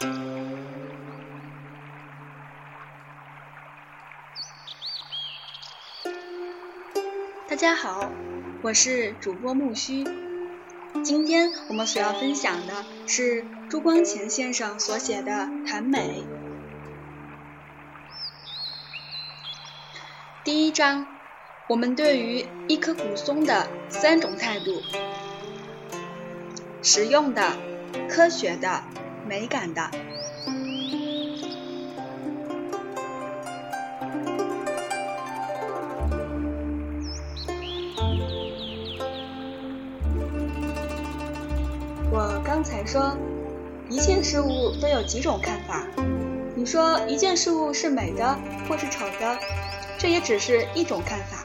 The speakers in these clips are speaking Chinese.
大家好，我是主播木须。今天我们所要分享的是朱光潜先生所写的《谈美》第一章。我们对于一棵古松的三种态度：实用的、科学的、美感的。我刚才说，一切事物都有几种看法。你说一件事物是美的或是丑的，这也只是一种看法。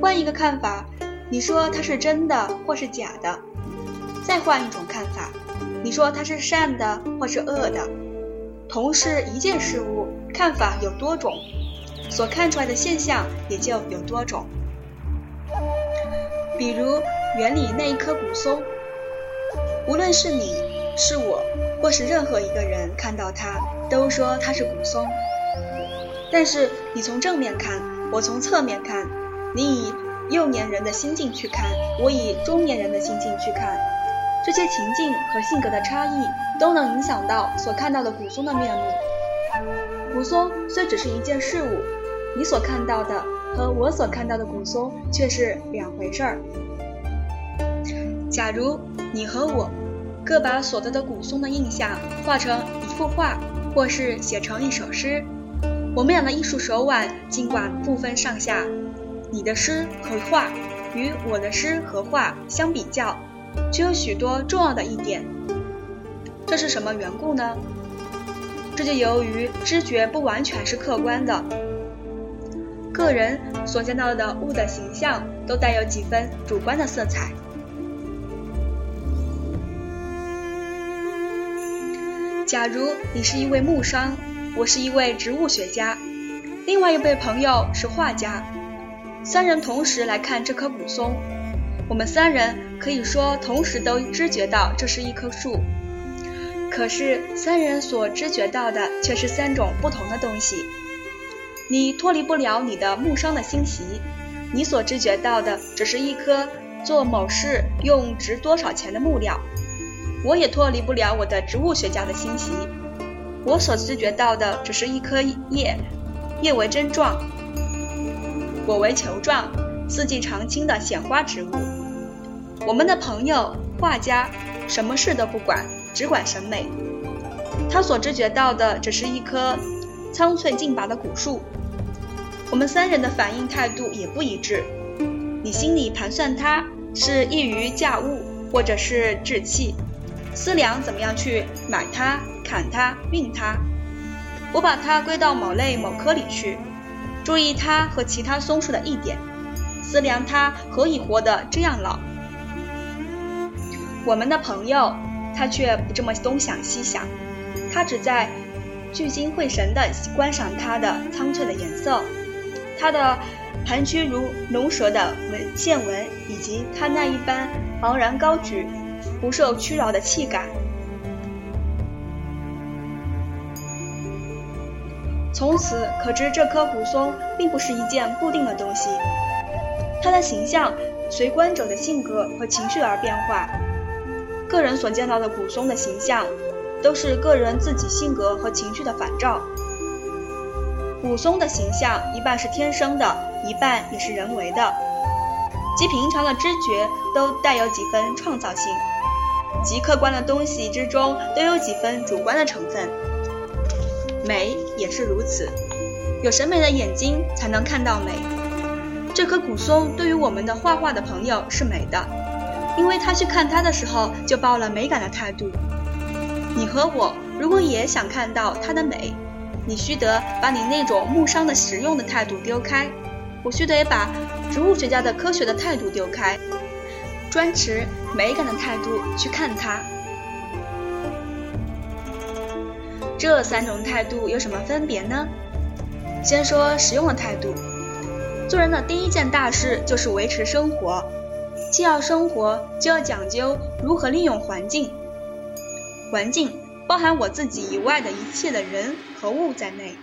换一个看法，你说它是真的或是假的？再换一种看法，你说它是善的或是恶的？同是一件事物，看法有多种，所看出来的现象也就有多种。比如园里那一棵古松。无论是你是我，或是任何一个人看到它，都说它是古松。但是你从正面看，我从侧面看，你以幼年人的心境去看，我以中年人的心境去看，这些情境和性格的差异，都能影响到所看到的古松的面目。古松虽只是一件事物，你所看到的和我所看到的古松却是两回事儿。假如你和我各把所得的古松的印象画成一幅画，或是写成一首诗，我们俩的艺术手腕尽管不分上下，你的诗和画与我的诗和画相比较，却有许多重要的一点。这是什么缘故呢？这就由于知觉不完全是客观的，个人所见到的物的形象都带有几分主观的色彩。假如你是一位木商，我是一位植物学家，另外一位朋友是画家，三人同时来看这棵古松，我们三人可以说同时都知觉到这是一棵树，可是三人所知觉到的却是三种不同的东西。你脱离不了你的木商的心习，你所知觉到的只是一棵做某事用值多少钱的木料。我也脱离不了我的植物学家的心习，我所知觉到的只是一颗叶，叶为针状，果为球状，四季常青的显花植物。我们的朋友画家什么事都不管，只管审美，他所知觉到的只是一棵苍翠劲拔的古树。我们三人的反应态度也不一致，你心里盘算它是易于驾物，或者是志气。思量怎么样去买它、砍它、运它，我把它归到某类某科里去，注意它和其他松树的一点，思量它何以活得这样老。我们的朋友，他却不这么东想西想，他只在聚精会神地观赏它的苍翠的颜色，它的盘曲如龙蛇的纹线纹，以及它那一般昂然高举。不受屈扰的气感。从此可知，这棵古松并不是一件固定的东西，它的形象随观者的性格和情绪而变化。个人所见到的古松的形象，都是个人自己性格和情绪的反照。古松的形象一半是天生的，一半也是人为的，即平常的知觉都带有几分创造性。极客观的东西之中都有几分主观的成分，美也是如此。有审美的眼睛才能看到美。这棵古松对于我们的画画的朋友是美的，因为他去看它的时候就抱了美感的态度。你和我如果也想看到它的美，你须得把你那种木商的实用的态度丢开，我须得把植物学家的科学的态度丢开。专持美感的态度去看它，这三种态度有什么分别呢？先说实用的态度，做人的第一件大事就是维持生活，既要生活，就要讲究如何利用环境。环境包含我自己以外的一切的人和物在内。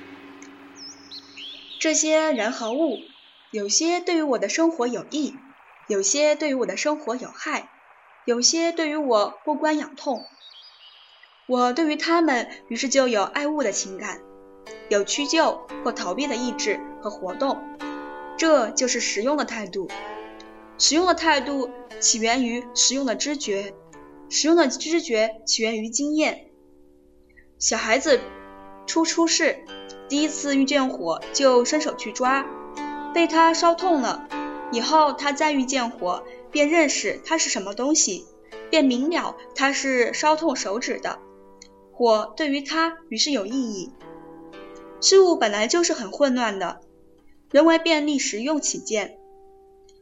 这些人和物，有些对于我的生活有益，有些对于我的生活有害，有些对于我过关养痛。我对于他们，于是就有爱物的情感，有屈就或逃避的意志和活动。这就是实用的态度。实用的态度起源于实用的知觉，实用的知觉起源于经验。小孩子初出世，第一次遇见火就伸手去抓，被它烧痛了。以后他再遇见火，便认识它是什么东西，便明了它是烧痛手指的。火对于他于是有意义。事物本来就是很混乱的，人为便利实用起见，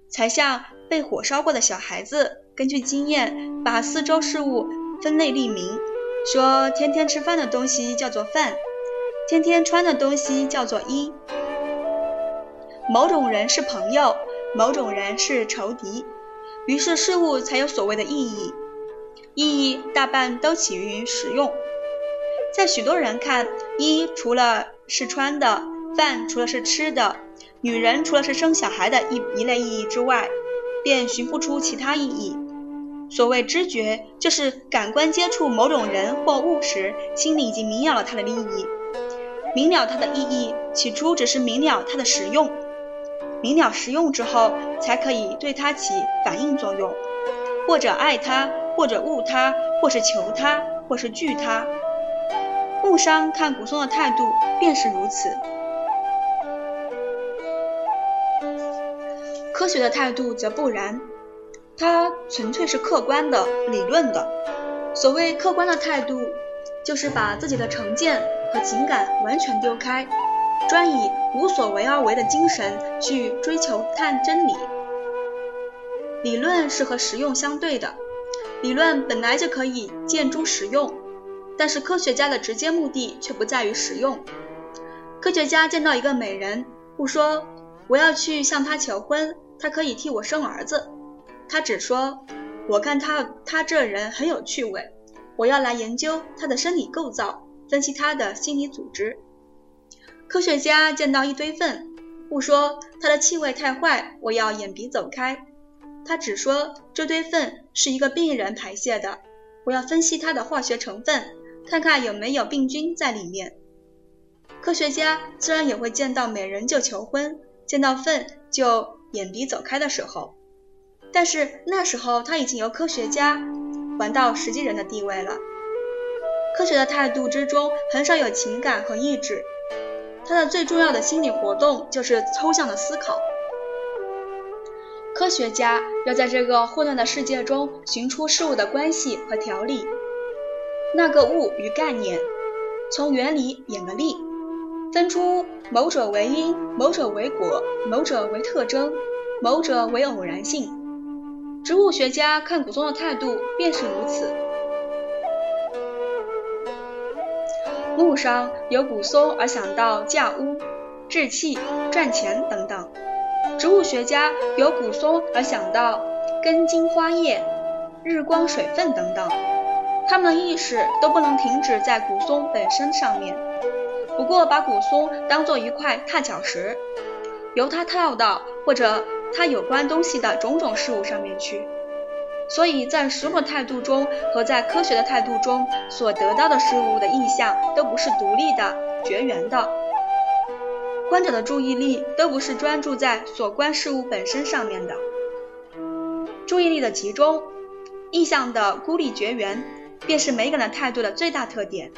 才像被火烧过的小孩子，根据经验把四周事物分类立名，说天天吃饭的东西叫做饭，天天穿的东西叫做衣。某种人是朋友，某种人是仇敌，于是事物才有所谓的意义，意义大半都起于实用。在许多人看，衣除了是穿的，饭除了是吃的，女人除了是生小孩的一一类意义之外，便寻不出其他意义。所谓知觉，就是感官接触某种人或物时，心里已经明了了它的意义。明了它的意义，起初只是明了它的实用。明了实用之后，才可以对它起反应作用，或者爱它，或者恶它，或是求它，或是惧它。木商看古松的态度便是如此。科学的态度则不然，它纯粹是客观的、理论的。所谓客观的态度，就是把自己的成见和情感完全丢开，专以无所为而为的精神去追求探真理。理论是和实用相对的，理论本来就可以见诸实用。但是科学家的直接目的却不在于实用。科学家见到一个美人，不说我要去向她求婚，他可以替我生儿子，他只说我看他他这人很有趣味，我要来研究他的生理构造，分析他的心理组织。科学家见到一堆粪，不说他的气味太坏，我要眼鼻走开，他只说这堆粪是一个病人排泄的，我要分析它的化学成分。看看有没有病菌在里面。科学家自然也会见到美人就求婚，见到粪就眼鼻走开的时候，但是那时候他已经由科学家玩到实际人的地位了。科学的态度之中很少有情感和意志，他的最重要的心理活动就是抽象的思考。科学家要在这个混乱的世界中寻出事物的关系和条理。那个物与概念，从原理演个例，分出某者为因，某者为果，某者为特征，某者为偶然性。植物学家看古松的态度便是如此。木商由古松而想到架屋、制器、赚钱等等；植物学家由古松而想到根茎花叶、日光水分等等。他们的意识都不能停止在古松本身上面，不过把古松当做一块踏脚石，由它套到或者它有关东西的种种事物上面去。所以在实用的态度中和在科学的态度中所得到的事物的意象都不是独立的、绝缘的。观者的注意力都不是专注在所观事物本身上面的。注意力的集中，意象的孤立绝缘。便是美感的态度的最大特点。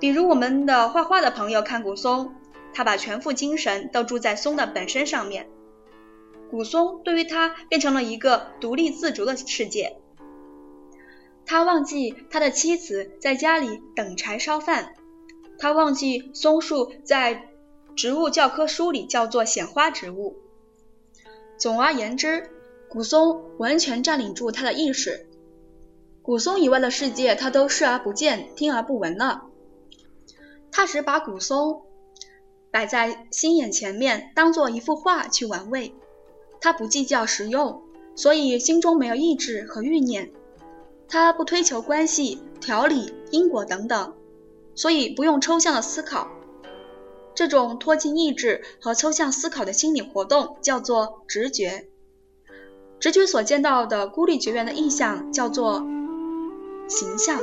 比如我们的画画的朋友看古松，他把全副精神都注在松的本身上面。古松对于他变成了一个独立自主的世界。他忘记他的妻子在家里等柴烧饭，他忘记松树在植物教科书里叫做显花植物。总而言之，古松完全占领住他的意识。古松以外的世界，他都视而不见，听而不闻了。他只把古松摆在心眼前面，当做一幅画去玩味。他不计较实用，所以心中没有意志和欲念。他不推求关系、条理因果等等，所以不用抽象的思考。这种脱尽意志和抽象思考的心理活动叫做直觉。直觉所见到的孤立绝缘的意象叫做形象。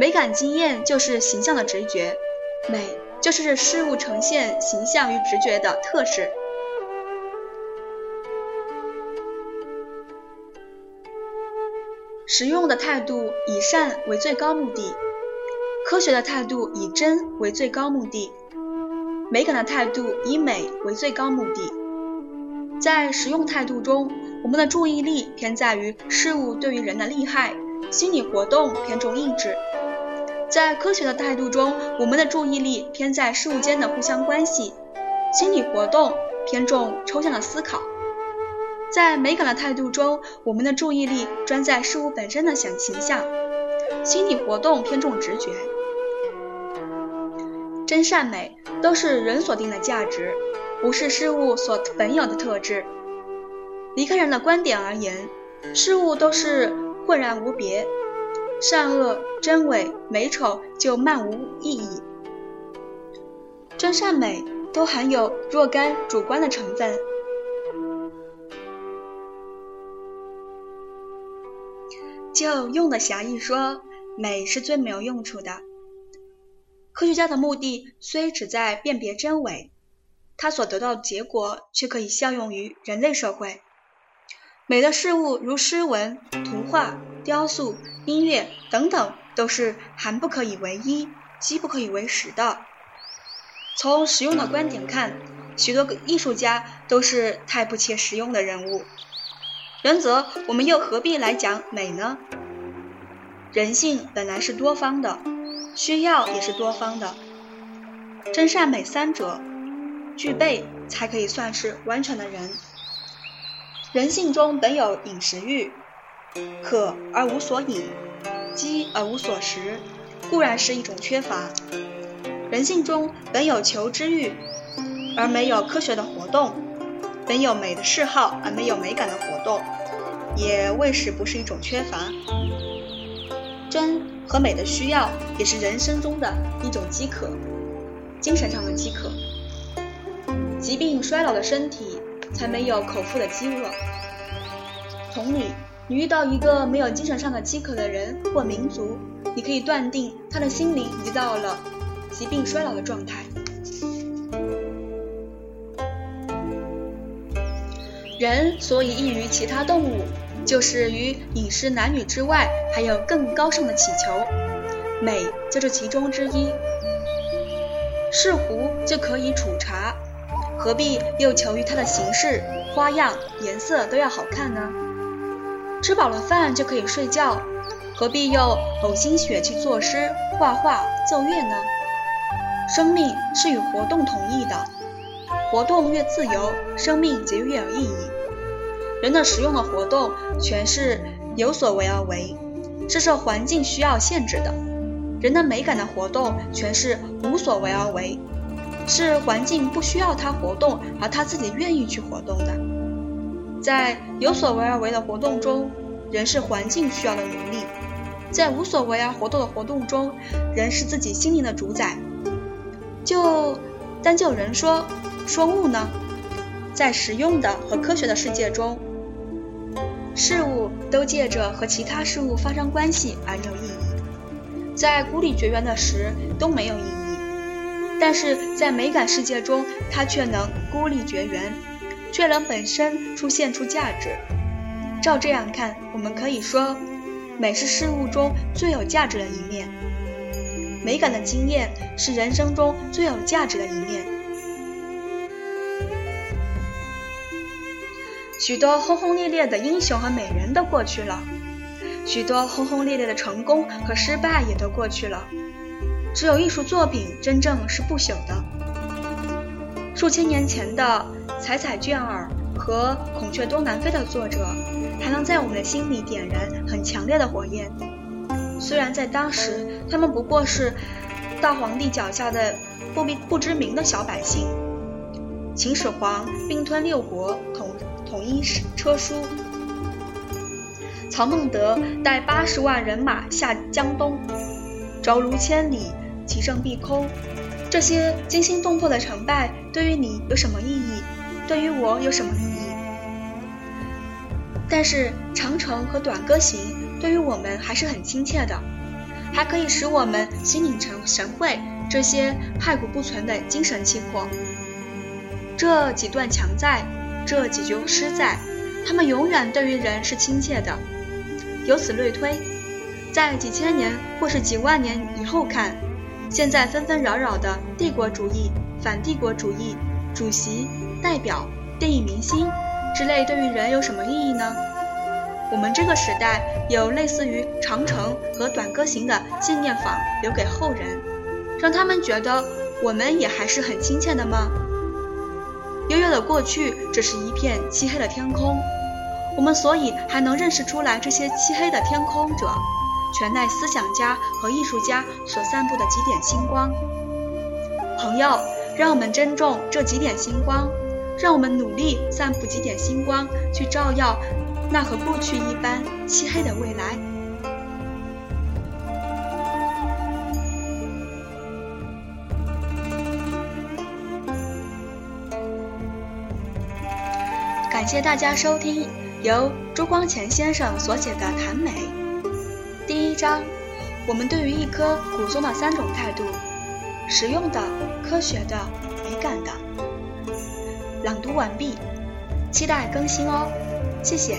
美感经验就是形象的直觉，美就是事物呈现形象与直觉的特质。实用的态度以善为最高目的，科学的态度以真为最高目的，美感的态度以美为最高目的。在实用态度中，我们的注意力偏在于事物对于人的利害，心理活动偏重意志；在科学的态度中，我们的注意力偏在事物间的互相关系，心理活动偏重抽象的思考。在美感的态度中，我们的注意力专在事物本身的想形象，心理活动偏重直觉。真善美都是人所定的价值，不是事物所本有的特质。离开人的观点而言，事物都是浑然无别，善恶、真伪、美丑就漫无意义。真善美都含有若干主观的成分。就用的狭义说，美是最没有用处的。科学家的目的虽只在辨别真伪，他所得到的结果却可以效用于人类社会。美的事物如诗文、图画、雕塑、音乐等等，都是含不可以为一，积不可以为十的。从实用的观点看，许多艺术家都是太不切实用的人物。原则，我们又何必来讲美呢？人性本来是多方的，需要也是多方的，真善美三者具备，才可以算是完全的人。人性中本有饮食欲，渴而无所饮，饥而无所食，固然是一种缺乏。人性中本有求知欲，而没有科学的活动。本有美的嗜好而没有美感的活动，也未使不是一种缺乏。真和美的需要也是人生中的一种饥渴，精神上的饥渴。疾病衰老的身体才没有口腹的饥饿。同理，你遇到一个没有精神上的饥渴的人或民族，你可以断定他的心灵已到了疾病衰老的状态。人所以异于其他动物，就是于饮食男女之外，还有更高尚的祈求，美就是其中之一。是壶就可以储茶，何必又求于它的形式、花样、颜色都要好看呢？吃饱了饭就可以睡觉，何必又呕心血去作诗、画画、奏乐呢？生命是与活动同义的。活动越自由，生命就越有意义。人的实用的活动全是有所为而为，是受环境需要限制的；人的美感的活动全是无所为而为，是环境不需要他活动，而他自己愿意去活动的。在有所为而为的活动中，人是环境需要的奴隶；在无所为而活动的活动中，人是自己心灵的主宰。就单就人说。说物呢，在实用的和科学的世界中，事物都借着和其他事物发生关系而有意义；在孤立绝缘的时都没有意义。但是在美感世界中，它却能孤立绝缘，却能本身出现出价值。照这样看，我们可以说，美是事物中最有价值的一面，美感的经验是人生中最有价值的一面。许多轰轰烈烈的英雄和美人都过去了，许多轰轰烈烈的成功和失败也都过去了，只有艺术作品真正是不朽的。数千年前的《采采卷耳》和《孔雀东南飞》的作者，还能在我们的心里点燃很强烈的火焰。虽然在当时，他们不过是大皇帝脚下的不明不知名的小百姓。秦始皇并吞六国，统。统一车书，曹孟德带八十万人马下江东，朝如千里，其胜必空。这些惊心动魄的成败，对于你有什么意义？对于我有什么意义？但是长城和短歌行对于我们还是很亲切的，还可以使我们心领神神会这些骸骨不存的精神气魄。这几段强在，这几句诗在，他们永远对于人是亲切的。由此类推，在几千年或是几万年以后看，现在纷纷扰扰的帝国主义、反帝国主义、主席、代表、电影明星。之类对于人有什么意义呢？我们这个时代有类似于长城和短歌行的纪念坊留给后人，让他们觉得我们也还是很亲切的吗？悠悠的过去只是一片漆黑的天空，我们所以还能认识出来这些漆黑的天空者，全赖思想家和艺术家所散布的几点星光。朋友，让我们珍重这几点星光。让我们努力散布几点星光，去照耀那和过去一般漆黑的未来。感谢大家收听由朱光潜先生所写的《谈美》第一章。我们对于一颗古松的三种态度：实用的、科学的、美感的。朗读完毕，期待更新哦，谢谢。